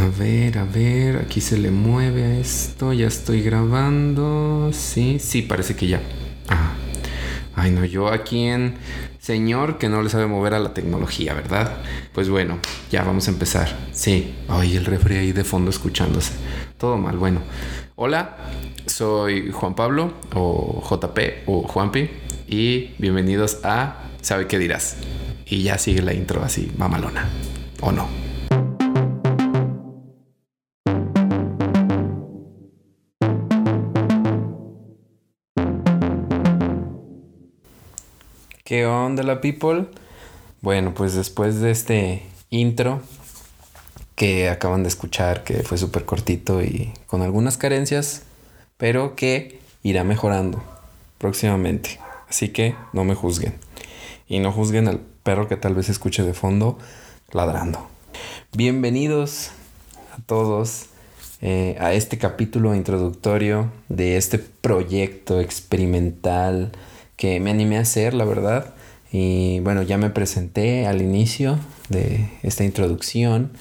A ver, a ver, aquí se le mueve a esto, ya estoy grabando. Sí, sí, parece que ya. Ah. Ay, no, yo aquí en señor que no le sabe mover a la tecnología, ¿verdad? Pues bueno, ya vamos a empezar. Sí, ay, el refri ahí de fondo escuchándose. Todo mal, bueno. Hola, soy Juan Pablo o JP o Juanpi y bienvenidos a ¿Sabe qué dirás? Y ya sigue la intro así, mamalona. ¿O no? ¿Qué onda la people? Bueno, pues después de este intro que acaban de escuchar, que fue súper cortito y con algunas carencias, pero que irá mejorando próximamente. Así que no me juzguen. Y no juzguen al perro que tal vez escuche de fondo ladrando. Bienvenidos a todos eh, a este capítulo introductorio de este proyecto experimental que me animé a hacer, la verdad. Y bueno, ya me presenté al inicio de esta introducción.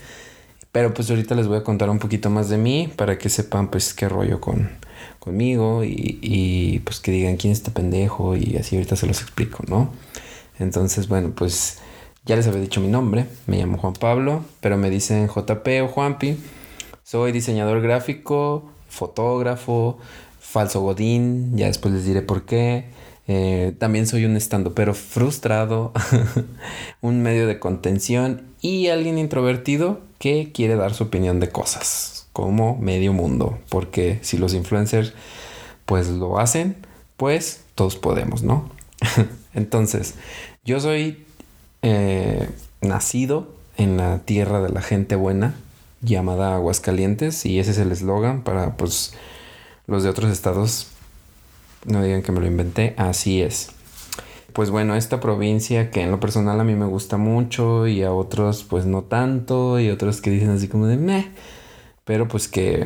Pero pues ahorita les voy a contar un poquito más de mí para que sepan pues qué rollo con, conmigo y, y pues que digan quién es este pendejo y así ahorita se los explico, ¿no? Entonces, bueno, pues ya les había dicho mi nombre, me llamo Juan Pablo, pero me dicen JP o Juanpi. Soy diseñador gráfico, fotógrafo, falso godín, ya después les diré por qué. Eh, también soy un estando pero frustrado, un medio de contención y alguien introvertido que quiere dar su opinión de cosas, como medio mundo, porque si los influencers pues lo hacen, pues todos podemos, ¿no? Entonces, yo soy eh, nacido en la tierra de la gente buena, llamada Aguascalientes, y ese es el eslogan para pues los de otros estados no digan que me lo inventé, así es. Pues bueno, esta provincia que en lo personal a mí me gusta mucho y a otros pues no tanto y otros que dicen así como de meh, pero pues que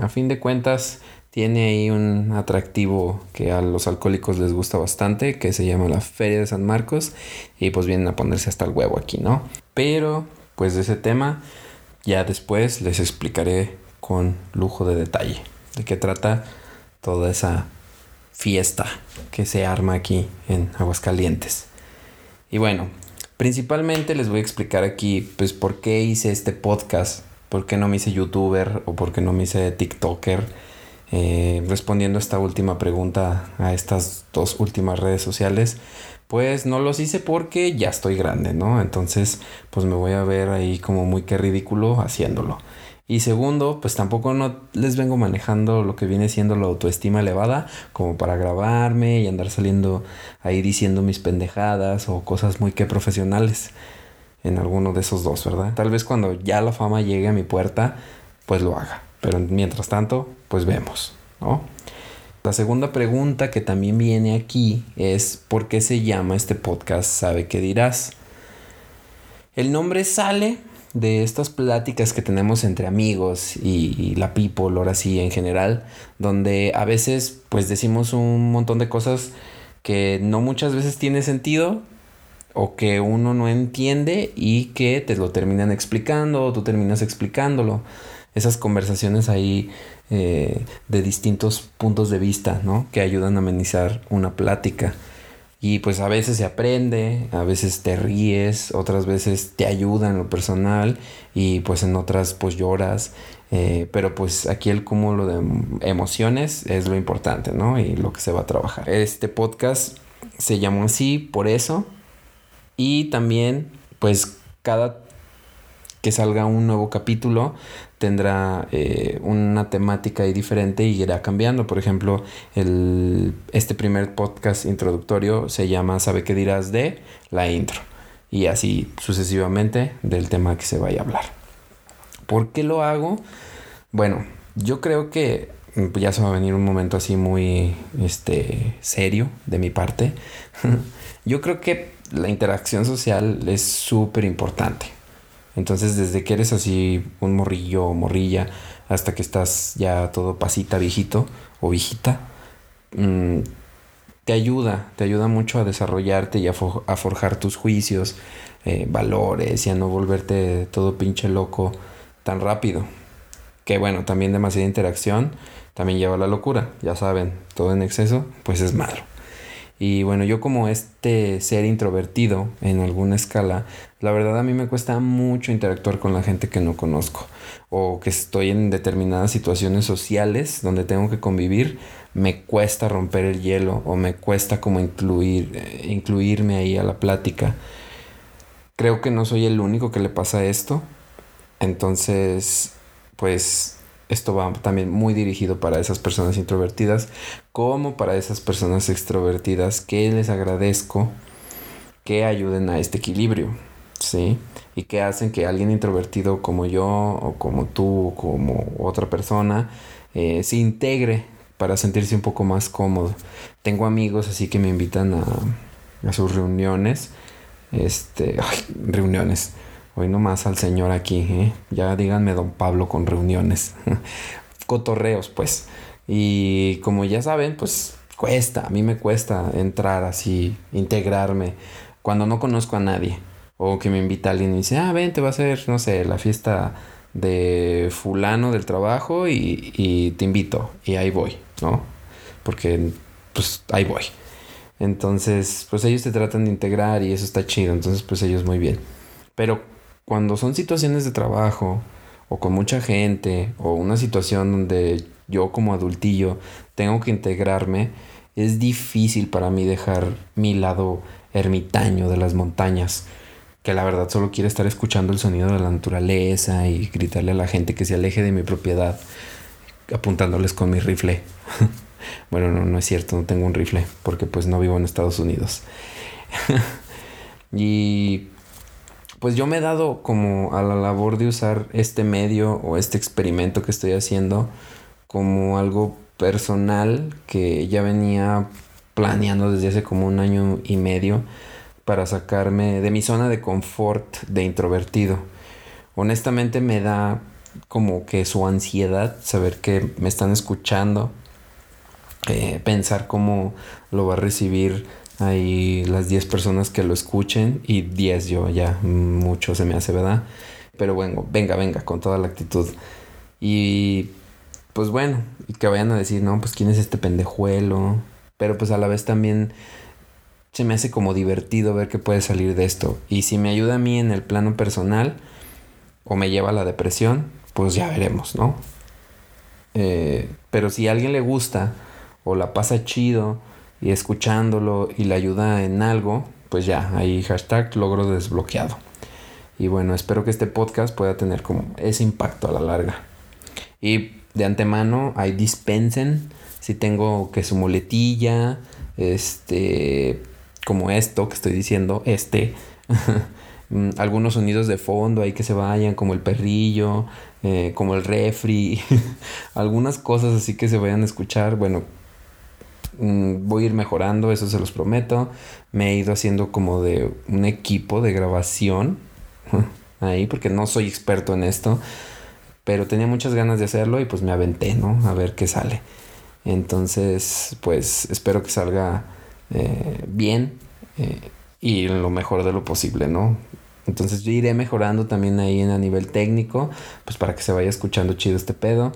a fin de cuentas tiene ahí un atractivo que a los alcohólicos les gusta bastante, que se llama la Feria de San Marcos y pues vienen a ponerse hasta el huevo aquí, ¿no? Pero pues de ese tema ya después les explicaré con lujo de detalle de qué trata toda esa fiesta que se arma aquí en Aguascalientes. Y bueno, principalmente les voy a explicar aquí pues por qué hice este podcast, por qué no me hice youtuber o por qué no me hice tiktoker. Eh, respondiendo a esta última pregunta a estas dos últimas redes sociales, pues no los hice porque ya estoy grande, ¿no? Entonces, pues me voy a ver ahí como muy que ridículo haciéndolo. Y segundo, pues tampoco no les vengo manejando lo que viene siendo la autoestima elevada como para grabarme y andar saliendo ahí diciendo mis pendejadas o cosas muy que profesionales en alguno de esos dos, ¿verdad? Tal vez cuando ya la fama llegue a mi puerta, pues lo haga. Pero mientras tanto, pues vemos, ¿no? La segunda pregunta que también viene aquí es ¿por qué se llama este podcast Sabe qué dirás? El nombre sale de estas pláticas que tenemos entre amigos y, la people, ahora sí en general, donde a veces pues decimos un montón de cosas que no muchas veces tiene sentido o que uno no entiende y que te lo terminan explicando o tú terminas explicándolo. Esas conversaciones ahí eh, de distintos puntos de vista, ¿no? Que ayudan a amenizar una plática. Y pues a veces se aprende, a veces te ríes, otras veces te ayuda en lo personal y pues en otras pues lloras. Eh, pero pues aquí el cúmulo de emociones es lo importante, ¿no? Y lo que se va a trabajar. Este podcast se llamó así por eso. Y también pues cada que salga un nuevo capítulo tendrá eh, una temática ahí diferente y irá cambiando. Por ejemplo, el, este primer podcast introductorio se llama ¿Sabe qué dirás de la intro? Y así sucesivamente del tema que se vaya a hablar. ¿Por qué lo hago? Bueno, yo creo que mm, ya se va a venir un momento así muy este, serio de mi parte. yo creo que la interacción social es súper importante. Entonces, desde que eres así un morrillo o morrilla hasta que estás ya todo pasita, viejito o viejita, mm, te ayuda, te ayuda mucho a desarrollarte y a, forjar tus juicios, eh, valores y a no volverte todo pinche loco tan rápido. Que bueno, también demasiada interacción también lleva a la locura. Ya saben, todo en exceso pues es malo. Y bueno, yo como este ser introvertido en alguna escala, la verdad a mí me cuesta mucho interactuar con la gente que no conozco o que estoy en determinadas situaciones sociales donde tengo que convivir, me cuesta romper el hielo o me cuesta como incluir, eh, incluirme ahí a la plática. Creo que no soy el único que le pasa esto. Entonces, pues esto va también muy dirigido para esas personas introvertidas como para esas personas extrovertidas que les agradezco que ayuden a este equilibrio, ¿sí? Y que hacen que alguien introvertido como yo o como tú o como otra persona eh, se integre para sentirse un poco más cómodo. Tengo amigos así que me invitan a, a sus reuniones. Este, ay, reuniones Hoy nomás al señor aquí, ¿eh? Ya díganme don Pablo con reuniones. Cotorreos, pues. Y como ya saben, pues cuesta, a mí me cuesta entrar así, integrarme, cuando no conozco a nadie. O que me invita alguien y dice, ah, ven, te va a hacer, no sé, la fiesta de fulano del trabajo y, y te invito. Y ahí voy, ¿no? Porque, pues, ahí voy. Entonces, pues ellos te tratan de integrar y eso está chido. Entonces, pues ellos muy bien. Pero cuando son situaciones de trabajo o con mucha gente o una situación donde yo como adultillo tengo que integrarme, es difícil para mí dejar mi lado ermitaño de las montañas, que la verdad solo quiere estar escuchando el sonido de la naturaleza y gritarle a la gente que se aleje de mi propiedad, apuntándoles con mi rifle. bueno, no, no es cierto, no tengo un rifle, porque pues no vivo en Estados Unidos. y pues yo me he dado como a la labor de usar este medio o este experimento que estoy haciendo como algo personal que ya venía planeando desde hace como un año y medio para sacarme de mi zona de confort de introvertido. Honestamente me da como que su ansiedad saber que me están escuchando, eh, pensar cómo lo va a recibir hay las 10 personas que lo escuchen y 10 yo ya, mucho se me hace, ¿verdad? Pero bueno, venga, venga, con toda la actitud. Y pues bueno, y que vayan a decir, no, pues quién es este pendejuelo. Pero pues a la vez también se me hace como divertido ver que puede salir de esto. Y si me ayuda a mí en el plano personal o me lleva a la depresión, pues ya veremos, ¿no? Eh, pero si a alguien le gusta o la pasa chido y escuchándolo y le ayuda en algo, pues ya, ahí hashtag logro desbloqueado. Y bueno, espero que este podcast pueda tener como ese impacto a la larga. Y de antemano, ahí dispensen si tengo que su muletilla, este, como esto que estoy diciendo, este, mm, algunos sonidos de fondo ahí que se vayan, como el perrillo, eh, como el refri, algunas cosas así que se vayan a escuchar, bueno, voy a ir mejorando, eso se los prometo. Me he ido haciendo como de un equipo de grabación ahí, porque no soy experto en esto, pero tenía muchas ganas de hacerlo y pues me aventé, ¿no? A ver qué sale. Entonces, pues espero que salga eh, bien eh, y lo mejor de lo posible, ¿no? Entonces yo iré mejorando también ahí en a nivel técnico, pues para que se vaya escuchando chido este pedo.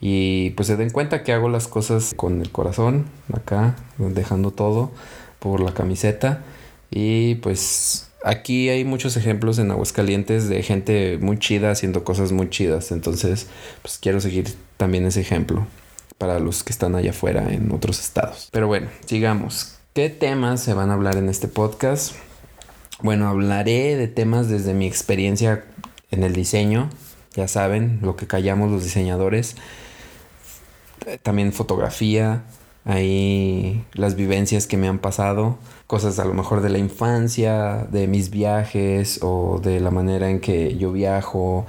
Y pues se den cuenta que hago las cosas con el corazón, acá, dejando todo por la camiseta. Y pues aquí hay muchos ejemplos en Aguascalientes de gente muy chida haciendo cosas muy chidas. Entonces, pues quiero seguir también ese ejemplo para los que están allá afuera en otros estados. Pero bueno, sigamos. ¿Qué temas se van a hablar en este podcast? Bueno, hablaré de temas desde mi experiencia en el diseño. Ya saben, lo que callamos los diseñadores también fotografía, ahí las vivencias que me han pasado, cosas a lo mejor de la infancia, de mis viajes o de la manera en que yo viajo,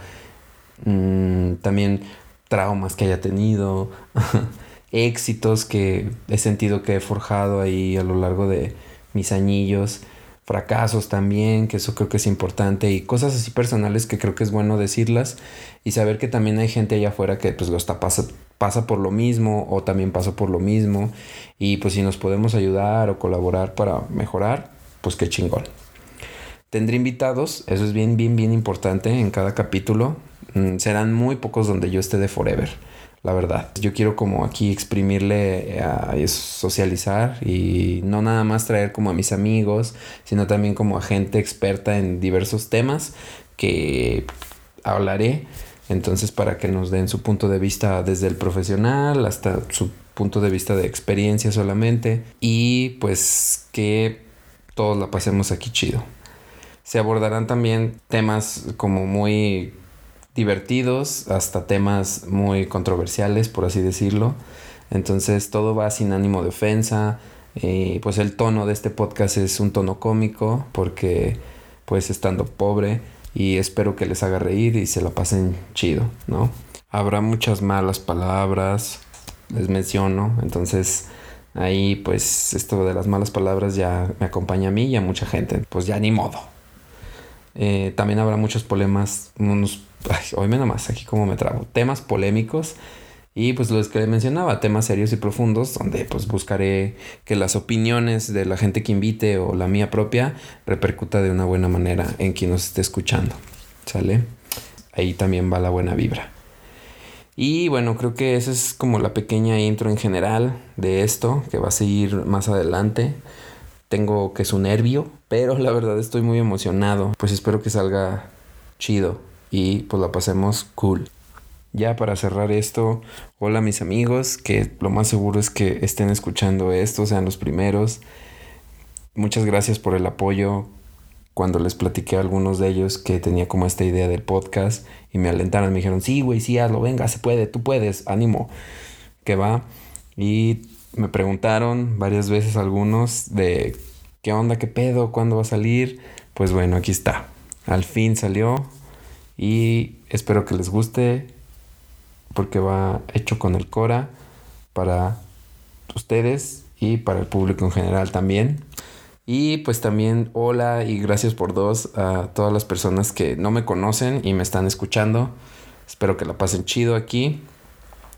mm, también traumas que haya tenido, éxitos que he sentido que he forjado ahí a lo largo de mis añillos fracasos también, que eso creo que es importante y cosas así personales que creo que es bueno decirlas y saber que también hay gente allá afuera que pues lo está pasa por lo mismo o también pasó por lo mismo y pues si nos podemos ayudar o colaborar para mejorar, pues qué chingón. Tendré invitados, eso es bien, bien, bien importante en cada capítulo. Mm, serán muy pocos donde yo esté de forever, la verdad. Yo quiero como aquí exprimirle a socializar y no nada más traer como a mis amigos, sino también como a gente experta en diversos temas que hablaré. Entonces, para que nos den su punto de vista desde el profesional hasta su punto de vista de experiencia solamente. Y pues que todos la pasemos aquí chido. Se abordarán también temas como muy divertidos hasta temas muy controversiales, por así decirlo. Entonces todo va sin ánimo de ofensa. Y pues el tono de este podcast es un tono cómico porque pues estando pobre y espero que les haga reír y se la pasen chido, ¿no? Habrá muchas malas palabras, les menciono, entonces ahí pues esto de las malas palabras ya me acompaña a mí y a mucha gente, pues ya ni modo. Eh, también habrá muchos problemas, unos, hoy menos más, aquí como me trago, temas polémicos y pues los que mencionaba, temas serios y profundos, donde pues buscaré que las opiniones de la gente que invite o la mía propia repercuta de una buena manera en quien nos esté escuchando. ¿Sale? Ahí también va la buena vibra. Y bueno, creo que esa es como la pequeña intro en general de esto, que va a seguir más adelante. Tengo que su nervio, pero la verdad estoy muy emocionado. Pues espero que salga chido y pues la pasemos cool. Ya para cerrar esto, hola mis amigos, que lo más seguro es que estén escuchando esto, sean los primeros. Muchas gracias por el apoyo cuando les platiqué a algunos de ellos que tenía como esta idea del podcast y me alentaron, me dijeron, sí, güey, sí, hazlo, venga, se puede, tú puedes, ánimo, que va. Y me preguntaron varias veces algunos de qué onda, qué pedo, cuándo va a salir. Pues bueno, aquí está. Al fin salió y espero que les guste porque va hecho con el Cora para ustedes y para el público en general también. Y pues también hola y gracias por dos a todas las personas que no me conocen y me están escuchando. Espero que la pasen chido aquí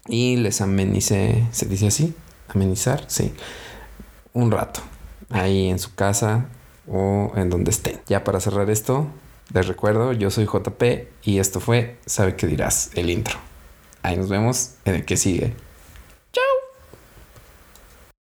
y les amenice, ¿se dice así? Amenizar, sí. Un rato ahí en su casa o en donde estén. Ya para cerrar esto, les recuerdo, yo soy JP y esto fue Sabe qué dirás, el intro. Ahí nos vemos en el que sigue.